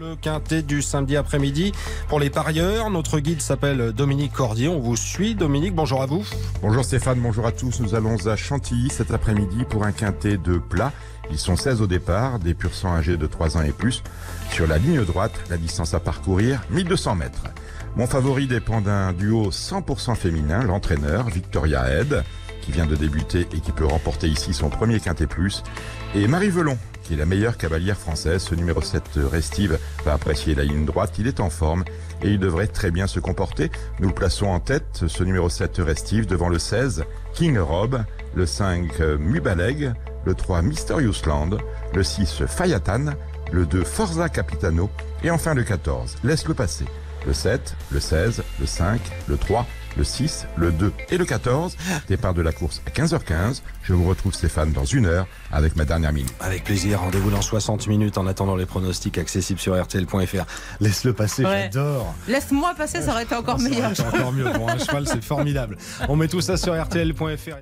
Le quintet du samedi après-midi pour les parieurs. Notre guide s'appelle Dominique Cordier. On vous suit. Dominique, bonjour à vous. Bonjour Stéphane, bonjour à tous. Nous allons à Chantilly cet après-midi pour un quintet de plat. Ils sont 16 au départ, des pur sang âgés de 3 ans et plus. Sur la ligne droite, la distance à parcourir, 1200 mètres. Mon favori dépend d'un duo 100% féminin, l'entraîneur Victoria Head, qui vient de débuter et qui peut remporter ici son premier quintet plus, et Marie Velon, qui est la meilleure cavalière française. Ce numéro 7 restive va apprécier la ligne droite. Il est en forme et il devrait très bien se comporter. Nous le plaçons en tête, ce numéro 7 restive, devant le 16, King Rob, le 5, Mubaleg, le 3, Mysterious Land, le 6, Fayatan, le 2, Forza Capitano, et enfin le 14, Laisse-le passer. Le 7, le 16, le 5, le 3, le 6, le 2 et le 14. Départ de la course à 15h15. Je vous retrouve Stéphane dans une heure avec ma dernière minute. Avec plaisir, rendez-vous dans 60 minutes en attendant les pronostics accessibles sur RTL.fr. Laisse-le passer, Ouais. j'adore. Laisse-moi passer, ça aurait été encore Ça aurait meilleur. été encore mieux pour un cheval, c'est formidable. On met tout ça sur RTL.fr.